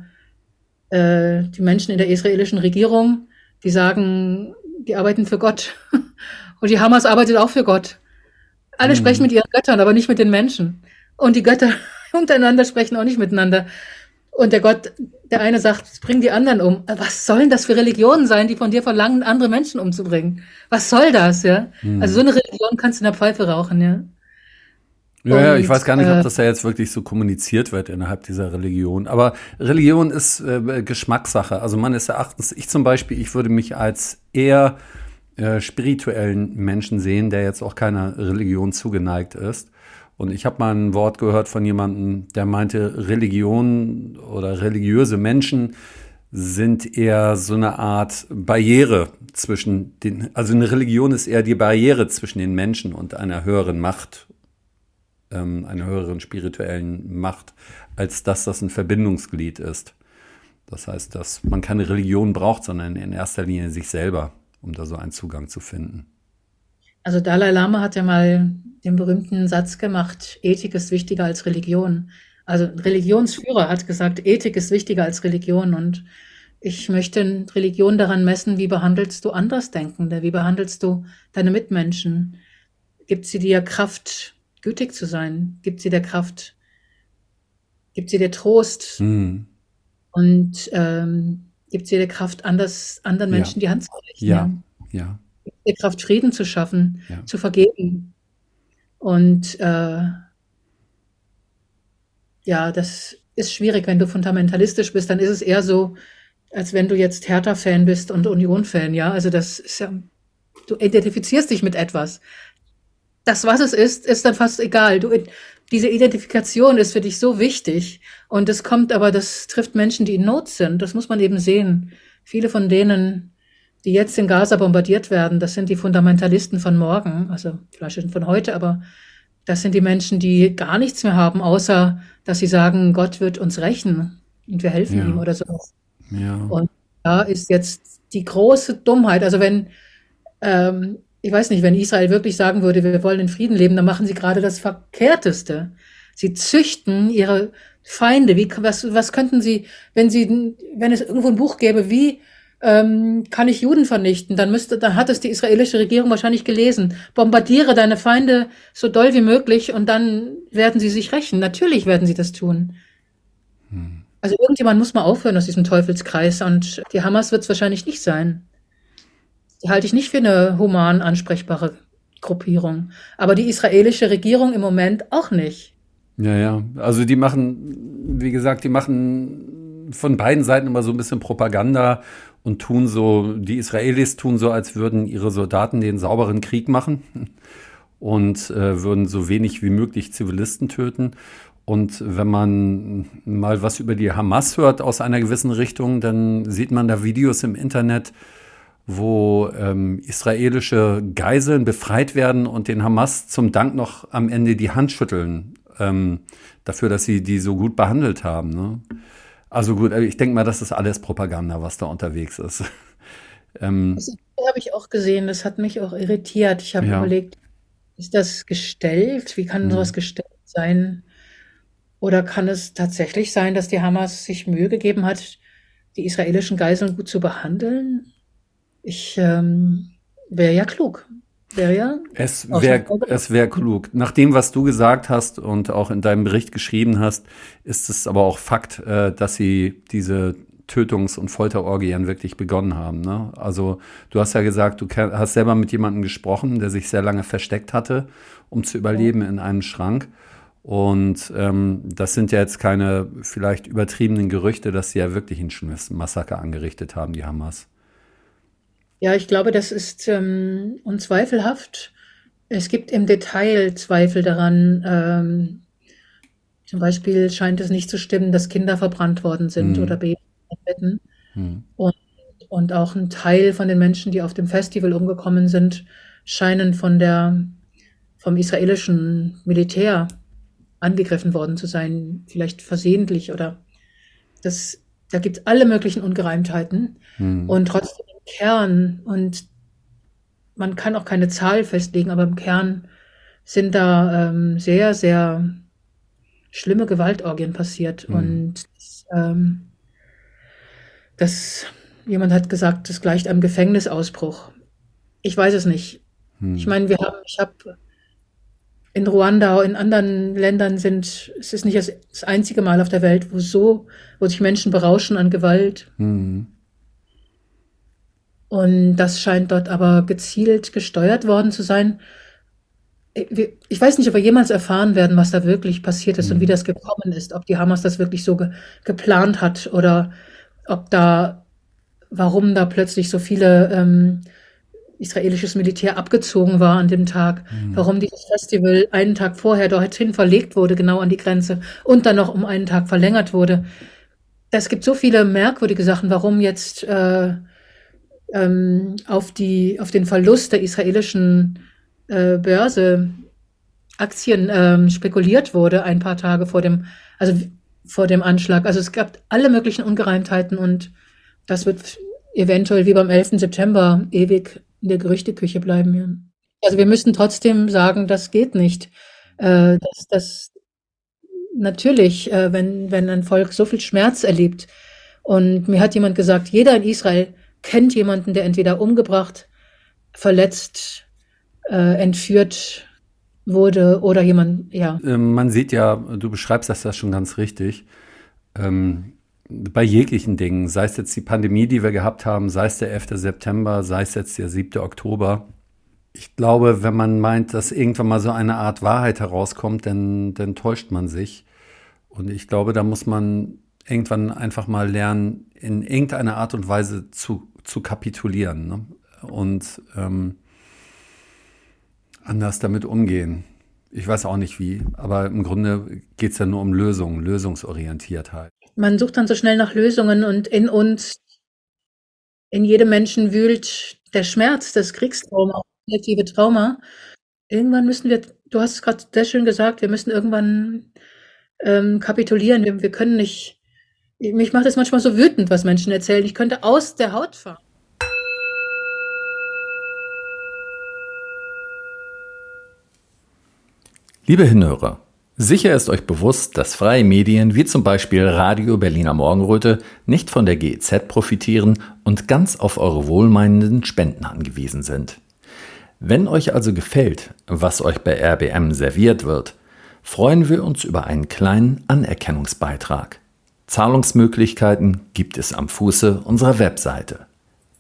äh, äh, die Menschen in der israelischen Regierung, die sagen, die arbeiten für Gott. Und die Hamas arbeitet auch für Gott. Alle mhm. sprechen mit ihren Göttern, aber nicht mit den Menschen. Und die Götter untereinander sprechen auch nicht miteinander. Und der Gott, der eine sagt, bring die anderen um. Was sollen das für Religionen sein, die von dir verlangen, andere Menschen umzubringen? Was soll das, ja? Hm. Also so eine Religion kannst du in der Pfeife rauchen, ja. Ja, ja, ich weiß gar nicht, ob äh, das ja jetzt wirklich so kommuniziert wird innerhalb dieser Religion. Aber Religion ist äh, Geschmackssache. Also meines Erachtens, ich zum Beispiel, ich würde mich als eher äh, spirituellen Menschen sehen, der jetzt auch keiner Religion zugeneigt ist. Und ich habe mal ein Wort gehört von jemandem, der meinte, Religion oder religiöse Menschen sind eher so eine Art Barriere zwischen den, also eine Religion ist eher die Barriere zwischen den Menschen und einer höheren Macht, ähm, einer höheren spirituellen Macht, als dass das ein Verbindungsglied ist. Das heißt, dass man keine Religion braucht, sondern in erster Linie sich selber, um da so einen Zugang zu finden. Also Dalai Lama hat ja mal den berühmten Satz gemacht, Ethik ist wichtiger als Religion. Also Religionsführer hat gesagt, Ethik ist wichtiger als Religion und ich möchte Religion daran messen, wie behandelst du Andersdenkende, wie behandelst du deine Mitmenschen? Gibt sie dir Kraft, gütig zu sein? Gibt sie dir Kraft, gibt sie dir Trost? Mhm. Und ähm, gibt sie dir Kraft, anders, anderen Menschen ja. die Hand zu reichen? Ja, ja der Kraft, Frieden zu schaffen, ja. zu vergeben. Und äh, ja, das ist schwierig, wenn du fundamentalistisch bist, dann ist es eher so, als wenn du jetzt Hertha-Fan bist und Union-Fan, ja. Also das ist ja, du identifizierst dich mit etwas. Das, was es ist, ist dann fast egal. Du, diese Identifikation ist für dich so wichtig. Und es kommt aber, das trifft Menschen, die in Not sind. Das muss man eben sehen. Viele von denen die jetzt in Gaza bombardiert werden, das sind die Fundamentalisten von morgen, also vielleicht von heute, aber das sind die Menschen, die gar nichts mehr haben, außer dass sie sagen, Gott wird uns rächen und wir helfen ja. ihm oder so. Ja. Und da ist jetzt die große Dummheit. Also wenn, ähm, ich weiß nicht, wenn Israel wirklich sagen würde, wir wollen in Frieden leben, dann machen sie gerade das Verkehrteste. Sie züchten ihre Feinde. Wie, was, was könnten sie, wenn sie, wenn es irgendwo ein Buch gäbe, wie ähm, kann ich Juden vernichten, dann müsste, dann hat es die israelische Regierung wahrscheinlich gelesen. Bombardiere deine Feinde so doll wie möglich und dann werden sie sich rächen. Natürlich werden sie das tun. Hm. Also irgendjemand muss mal aufhören aus diesem Teufelskreis und die Hamas wird es wahrscheinlich nicht sein. Die halte ich nicht für eine human ansprechbare Gruppierung. Aber die israelische Regierung im Moment auch nicht. Ja, ja. Also die machen, wie gesagt, die machen von beiden Seiten immer so ein bisschen Propaganda und tun so, die Israelis tun so, als würden ihre Soldaten den sauberen Krieg machen und äh, würden so wenig wie möglich Zivilisten töten. Und wenn man mal was über die Hamas hört aus einer gewissen Richtung, dann sieht man da Videos im Internet, wo ähm, israelische Geiseln befreit werden und den Hamas zum Dank noch am Ende die Hand schütteln, ähm, dafür, dass sie die so gut behandelt haben. Ne? Also gut, ich denke mal, das ist alles Propaganda, was da unterwegs ist. ähm, das habe ich auch gesehen, das hat mich auch irritiert. Ich habe ja. überlegt, ist das gestellt? Wie kann hm. sowas gestellt sein? Oder kann es tatsächlich sein, dass die Hamas sich Mühe gegeben hat, die israelischen Geiseln gut zu behandeln? Ich ähm, wäre ja klug. Wäre ja. Es wäre es wär klug. Nach dem, was du gesagt hast und auch in deinem Bericht geschrieben hast, ist es aber auch Fakt, äh, dass sie diese Tötungs- und Folterorgien wirklich begonnen haben. Ne? Also du hast ja gesagt, du hast selber mit jemandem gesprochen, der sich sehr lange versteckt hatte, um zu überleben in einem Schrank. Und ähm, das sind ja jetzt keine vielleicht übertriebenen Gerüchte, dass sie ja wirklich ein schlimmes Massaker angerichtet haben, die Hamas. Ja, ich glaube, das ist ähm, unzweifelhaft. Es gibt im Detail Zweifel daran. Ähm, zum Beispiel scheint es nicht zu stimmen, dass Kinder verbrannt worden sind oder Hm, Babys in Betten. hm, Und, und auch ein Teil von den Menschen, die auf dem Festival umgekommen sind, scheinen von der, vom israelischen Militär angegriffen worden zu sein, vielleicht versehentlich oder das, da gibt es alle möglichen Ungereimtheiten hm, und trotzdem Kern, und man kann auch keine Zahl festlegen, aber im Kern sind da ähm, sehr, sehr schlimme Gewaltorgien passiert hm, und ähm, das, jemand hat gesagt, das gleicht einem Gefängnisausbruch. Ich weiß es nicht. Ich hm, meine, wir haben, ich habe in Ruanda, in anderen Ländern sind, es ist nicht das, einzige Mal auf der Welt, wo so, wo sich Menschen berauschen an Gewalt. hm. Und das scheint dort aber gezielt gesteuert worden zu sein. Ich weiß nicht, ob wir jemals erfahren werden, was da wirklich passiert ist und wie hm. das gekommen ist, ob die Hamas das wirklich so ge geplant hat oder ob da, warum da plötzlich so viele ähm, israelisches Militär abgezogen war an dem Tag, Hm. warum dieses Festival einen Tag vorher dorthin verlegt wurde, genau an die Grenze und dann noch um einen Tag verlängert wurde. Es gibt so viele merkwürdige Sachen, warum jetzt äh, ähm, auf die, auf den Verlust der israelischen äh, Börse Aktien ähm, spekuliert wurde, ein paar Tage vor dem, also vor dem Anschlag. Also es gab alle möglichen Ungereimtheiten und das wird eventuell wie beim 11. September ewig in der Gerüchteküche bleiben. Ja. Also wir müssen trotzdem sagen, das geht nicht. Äh, dass, dass natürlich, äh, wenn, wenn ein Volk so viel Schmerz erlebt und mir hat jemand gesagt, jeder in Israel kennt jemanden, der entweder umgebracht, verletzt, äh, entführt wurde oder jemand, ja. Ähm, Man sieht ja, du beschreibst das ja schon ganz richtig, ähm, bei jeglichen Dingen, sei es jetzt die Pandemie, die wir gehabt haben, sei es der 11. September, sei es jetzt der 7. Oktober. Ich glaube, wenn man meint, dass irgendwann mal so eine Art Wahrheit herauskommt, dann, dann täuscht man sich. Und ich glaube, da muss man irgendwann einfach mal lernen, in irgendeiner Art und Weise zu, zu kapitulieren, ne? Und ähm, anders damit umgehen. Ich weiß auch nicht wie, aber im Grunde geht es ja nur um Lösungen, Lösungsorientiertheit. Man sucht dann so schnell nach Lösungen und in uns, in jedem Menschen wühlt der Schmerz, das Kriegstrauma, das kollektive Trauma. Irgendwann müssen wir, du hast es gerade sehr schön gesagt, wir müssen irgendwann ähm, kapitulieren. Wir, wir können nicht, mich macht es manchmal so wütend, was Menschen erzählen. Ich könnte aus der Haut fahren. Liebe Hinhörer, sicher ist euch bewusst, dass freie Medien wie zum Beispiel Radio Berliner Morgenröte nicht von der GEZ profitieren und ganz auf eure wohlmeinenden Spenden angewiesen sind. Wenn euch also gefällt, was euch bei RBM serviert wird, freuen wir uns über einen kleinen Anerkennungsbeitrag. Zahlungsmöglichkeiten gibt es am Fuße unserer Webseite.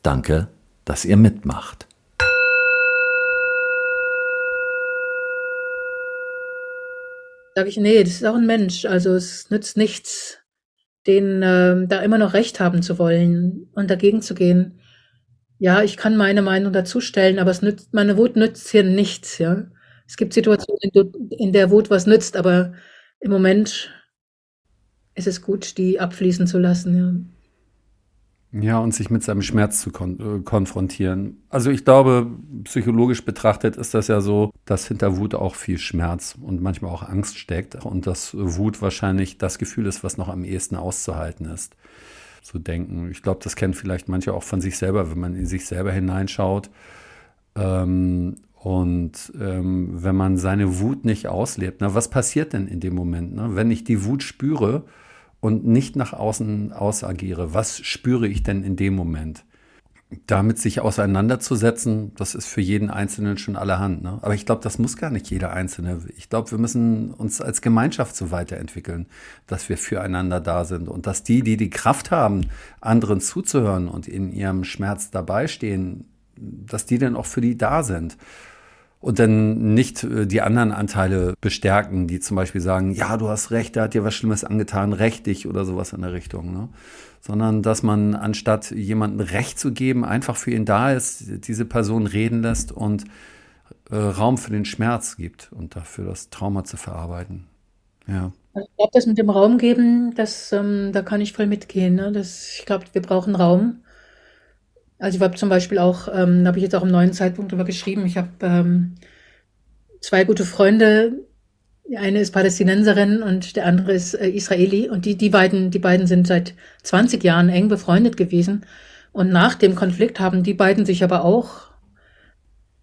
Danke, dass ihr mitmacht. Sage ich, nee, das ist auch ein Mensch. Also es nützt nichts, den ähm, da immer noch recht haben zu wollen und dagegen zu gehen. Ja, ich kann meine Meinung dazustellen, aber es nützt, meine Wut nützt hier nichts, ja. Es gibt Situationen, in der Wut was nützt, aber im Moment ist es gut, die abfließen zu lassen, ja. Ja, und sich mit seinem Schmerz zu kon äh, konfrontieren. Also ich glaube, psychologisch betrachtet ist das ja so, dass hinter Wut auch viel Schmerz und manchmal auch Angst steckt und dass Wut wahrscheinlich das Gefühl ist, was noch am ehesten auszuhalten ist. Zu denken. Ich glaube, das kennen vielleicht manche auch von sich selber, wenn man in sich selber hineinschaut. Ähm, und ähm, wenn man seine Wut nicht auslebt, na, was passiert denn in dem Moment? Ne? Wenn ich die Wut spüre und nicht nach außen ausagiere, was spüre ich denn in dem Moment? Damit sich auseinanderzusetzen, das ist für jeden Einzelnen schon allerhand. Ne? Aber ich glaube, das muss gar nicht jeder Einzelne. Ich glaube, wir müssen uns als Gemeinschaft so weiterentwickeln, dass wir füreinander da sind und dass die, die die Kraft haben, anderen zuzuhören und in ihrem Schmerz dabei stehen, dass die dann auch für die da sind. Und dann nicht äh, die anderen Anteile bestärken, die zum Beispiel sagen, ja, du hast recht, der hat dir was Schlimmes angetan, recht dich oder sowas in der Richtung. Ne? Sondern dass man anstatt jemandem Recht zu geben, einfach für ihn da ist, diese Person reden lässt und äh, Raum für den Schmerz gibt und dafür das Trauma zu verarbeiten. Ja. Ich glaube, das mit dem Raum geben, das, ähm, da kann ich voll mitgehen. Ne? Das, ich glaube, wir brauchen Raum. Also ich habe zum Beispiel auch, ähm, habe ich jetzt auch im neuen Zeitpunkt darüber geschrieben, ich habe ähm, zwei gute Freunde, die eine ist Palästinenserin und der andere ist äh, Israeli und die, die beiden, die beiden sind seit 20 Jahren eng befreundet gewesen und nach dem Konflikt haben die beiden sich aber auch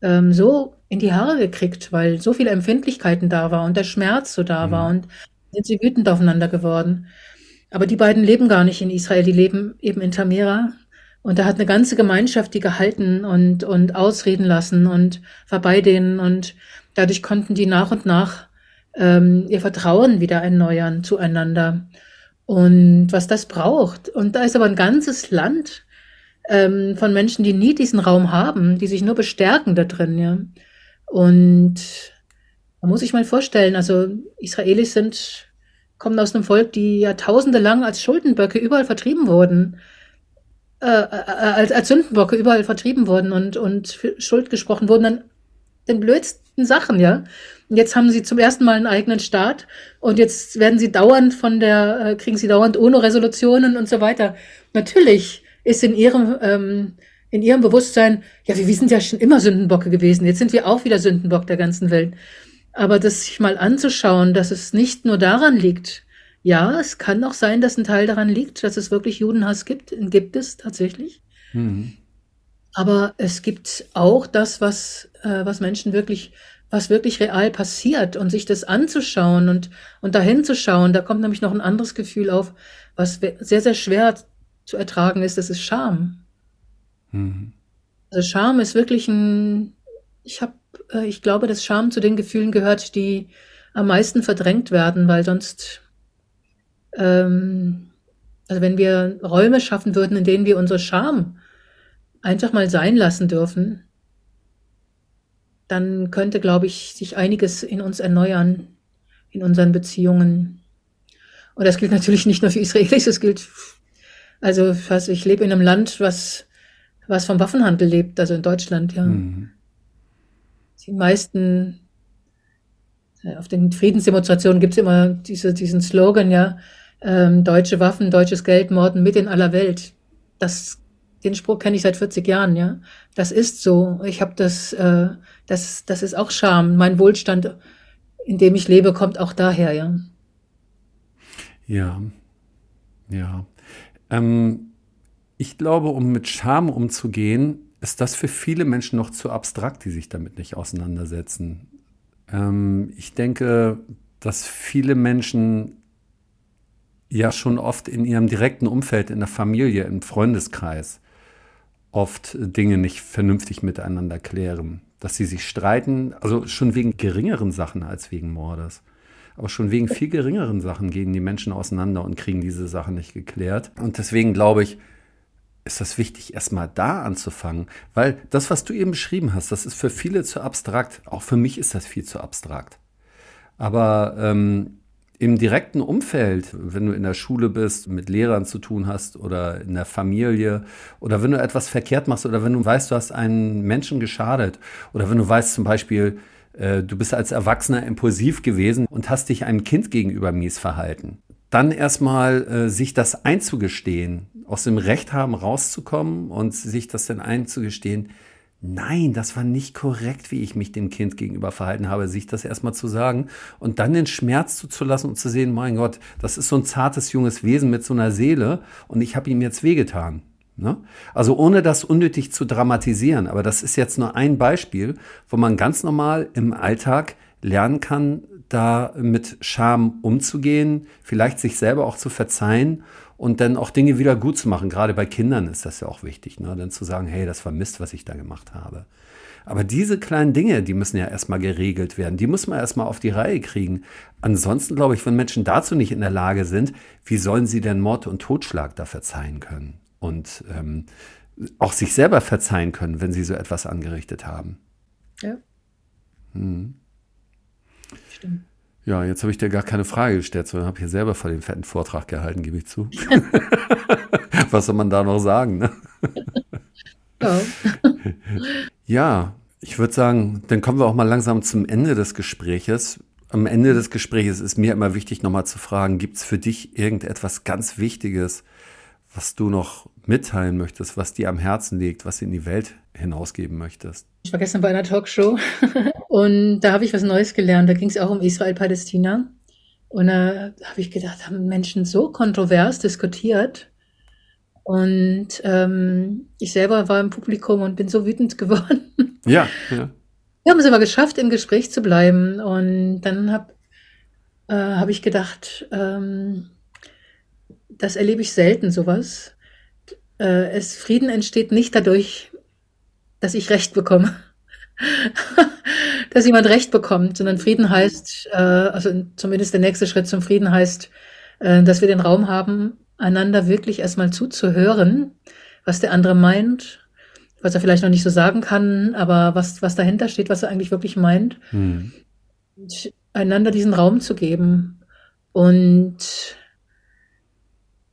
ähm, so in die Haare gekriegt, weil so viele Empfindlichkeiten da war und der Schmerz so da mhm. war und sind sie wütend aufeinander geworden. Aber die beiden leben gar nicht in Israel, die leben eben in Tamera und da hat eine ganze Gemeinschaft die gehalten und, und ausreden lassen und war bei denen. Und dadurch konnten die nach und nach ähm, ihr Vertrauen wieder erneuern zueinander. Und was das braucht. Und da ist aber ein ganzes Land ähm, von Menschen, die nie diesen Raum haben, die sich nur bestärken da drin, ja. Und man muss sich mal vorstellen, also Israelis sind, kommen aus einem Volk, die Jahrtausende lang als Schuldenböcke überall vertrieben wurden äh, äh, als, als Sündenbocke überall vertrieben wurden und, und Schuld gesprochen wurden an den blödsten Sachen, ja. Und jetzt haben sie zum ersten Mal einen eigenen Staat und jetzt werden sie dauernd von der, äh, kriegen sie dauernd UNO-Resolutionen und so weiter. Natürlich ist in ihrem, ähm, in ihrem Bewusstsein, ja, wir, wir sind ja schon immer Sündenbocke gewesen, jetzt sind wir auch wieder Sündenbock der ganzen Welt. Aber das sich mal anzuschauen, dass es nicht nur daran liegt, ja, es kann auch sein, dass ein Teil daran liegt, dass es wirklich Judenhass gibt. Gibt es tatsächlich. Mhm. Aber es gibt auch das, was, äh, was Menschen wirklich, was wirklich real passiert und sich das anzuschauen und, und dahin zu schauen. Da kommt nämlich noch ein anderes Gefühl auf, was sehr, sehr schwer zu ertragen ist. Das ist Scham. Mhm. Also Scham ist wirklich ein, ich habe, äh, ich glaube, dass Scham zu den Gefühlen gehört, die am meisten verdrängt werden, weil sonst ähm, also wenn wir Räume schaffen würden, in denen wir unsere Scham einfach mal sein lassen dürfen, dann könnte, glaube ich, sich einiges in uns erneuern, in unseren Beziehungen. Und das gilt natürlich nicht nur für Israelis, es gilt, also also ich lebe in einem Land, was, was vom Waffenhandel lebt, also in Deutschland, ja. Mhm. Die meisten auf den Friedensdemonstrationen gibt es immer diese, diesen Slogan, ja, ähm, deutsche Waffen, deutsches Geld, Morden mit in aller Welt. Das, den Spruch kenne ich seit 40 Jahren, ja. Das ist so. Ich habe das, äh, das, das ist auch Scham. Mein Wohlstand, in dem ich lebe, kommt auch daher, ja. Ja, ja. Ähm, ich glaube, um mit Scham umzugehen, ist das für viele Menschen noch zu abstrakt, die sich damit nicht auseinandersetzen. Ähm, ich denke, dass viele Menschen ja schon oft in ihrem direkten Umfeld, in der Familie, im Freundeskreis oft Dinge nicht vernünftig miteinander klären. Dass sie sich streiten, also schon wegen geringeren Sachen als wegen Mordes. Aber schon wegen viel geringeren Sachen gehen die Menschen auseinander und kriegen diese Sachen nicht geklärt. Und deswegen glaube ich, ist das wichtig, erstmal da anzufangen. Weil das, was du eben beschrieben hast, das ist für viele zu abstrakt. Auch für mich ist das viel zu abstrakt. Aber ähm, im direkten Umfeld, wenn du in der Schule bist, mit Lehrern zu tun hast oder in der Familie oder wenn du etwas verkehrt machst oder wenn du weißt, du hast einen Menschen geschadet oder wenn du weißt zum Beispiel, äh, du bist als Erwachsener impulsiv gewesen und hast dich einem Kind gegenüber mies verhalten. Dann erstmal äh, sich das einzugestehen, aus dem Recht haben rauszukommen und sich das dann einzugestehen, nein, das war nicht korrekt, wie ich mich dem Kind gegenüber verhalten habe, sich das erstmal zu sagen und dann den Schmerz zuzulassen und zu sehen, mein Gott, das ist so ein zartes junges Wesen mit so einer Seele und ich habe ihm jetzt wehgetan. Ne? Also ohne das unnötig zu dramatisieren, aber das ist jetzt nur ein Beispiel, wo man ganz normal im Alltag lernen kann, da mit Scham umzugehen, vielleicht sich selber auch zu verzeihen und dann auch Dinge wieder gut zu machen. Gerade bei Kindern ist das ja auch wichtig, ne? dann zu sagen, hey, das war Mist, was ich da gemacht habe. Aber diese kleinen Dinge, die müssen ja erstmal geregelt werden. Die muss man erstmal auf die Reihe kriegen. Ansonsten glaube ich, wenn Menschen dazu nicht in der Lage sind, wie sollen sie denn Mord und Totschlag da verzeihen können? Und ähm, auch sich selber verzeihen können, wenn sie so etwas angerichtet haben. Ja. Hm. Stimmt. Ja, jetzt habe ich dir gar keine Frage gestellt, sondern habe hier selber vor den fetten Vortrag gehalten, gebe ich zu. Was soll man da noch sagen? Ne? Ja. ja, ich würde sagen, dann kommen wir auch mal langsam zum Ende des Gespräches. Am Ende des Gespräches ist mir immer wichtig, nochmal zu fragen, gibt es für dich irgendetwas ganz Wichtiges, was du noch mitteilen möchtest, was dir am Herzen liegt, was du in die Welt hinausgeben möchtest? Ich war gestern bei einer Talkshow und da habe ich was Neues gelernt. Da ging es auch um Israel-Palästina. Und da habe ich gedacht, haben Menschen so kontrovers diskutiert. Und ähm, ich selber war im Publikum und bin so wütend geworden. Ja, ja. Wir haben es aber geschafft, im Gespräch zu bleiben. Und dann habe äh, hab ich gedacht, ähm, das erlebe ich selten, sowas. Äh, es, Frieden entsteht nicht dadurch, dass ich Recht bekomme. dass jemand Recht bekommt, sondern Frieden heißt, äh, also zumindest der nächste Schritt zum Frieden heißt, äh, dass wir den Raum haben, einander wirklich erstmal zuzuhören, was der andere meint, was er vielleicht noch nicht so sagen kann, aber was, was dahinter steht, was er eigentlich wirklich meint. Hm. einander diesen Raum zu geben. Und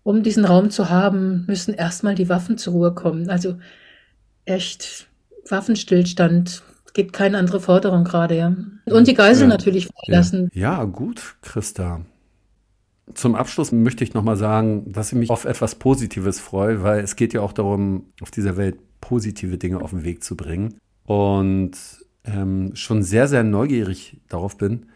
um diesen Raum zu haben, müssen erstmal die Waffen zur Ruhe kommen. Also echt Waffenstillstand. Gibt keine andere Forderung gerade, ja. Und die Geiseln ja. natürlich freilassen. Ja. ja, gut, Christa. Zum Abschluss möchte ich nochmal sagen, dass ich mich auf etwas Positives freue, weil es geht ja auch darum, auf dieser Welt positive Dinge auf den Weg zu bringen. Und ähm, schon sehr, sehr neugierig darauf bin,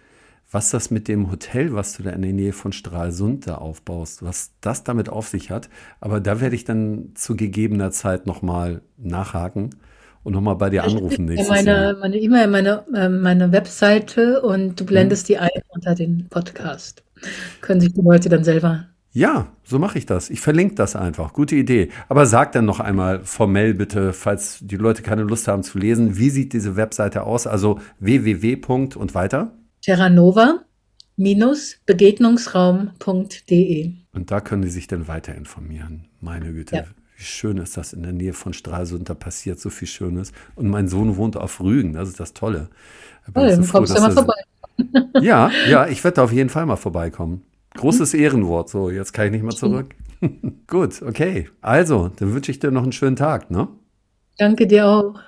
was das mit dem Hotel, was du da in der Nähe von Stralsund da aufbaust, was das damit auf sich hat. Aber da werde ich dann zu gegebener Zeit nochmal nachhaken und nochmal bei dir anrufen nächstes meine, Jahr. Meine E-Mail, meine, äh, meine Webseite und du blendest hm. die ein unter den Podcast. Können sich die Leute dann selber ja, so mache ich das. Ich verlinke das einfach. Gute Idee. Aber sag dann noch einmal formell bitte, falls die Leute keine Lust haben zu lesen, wie sieht diese Webseite aus? Also www. und weiter? Terranova-begegnungsraum.de. Und da können die sich dann weiter informieren. Meine Güte, ja. wie schön ist das in der Nähe von Stralsund, da passiert so viel Schönes. Und mein Sohn wohnt auf Rügen, das ist das Tolle. Oh, dann so kommst du mal vorbei. Ja, ja, ich werde auf jeden Fall mal vorbeikommen. Großes Ehrenwort. So, jetzt kann ich nicht mehr zurück. Gut, okay. Also, dann wünsche ich dir noch einen schönen Tag, ne? Danke dir auch.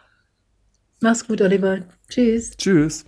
Mach's gut, Oliver. Tschüss. Tschüss.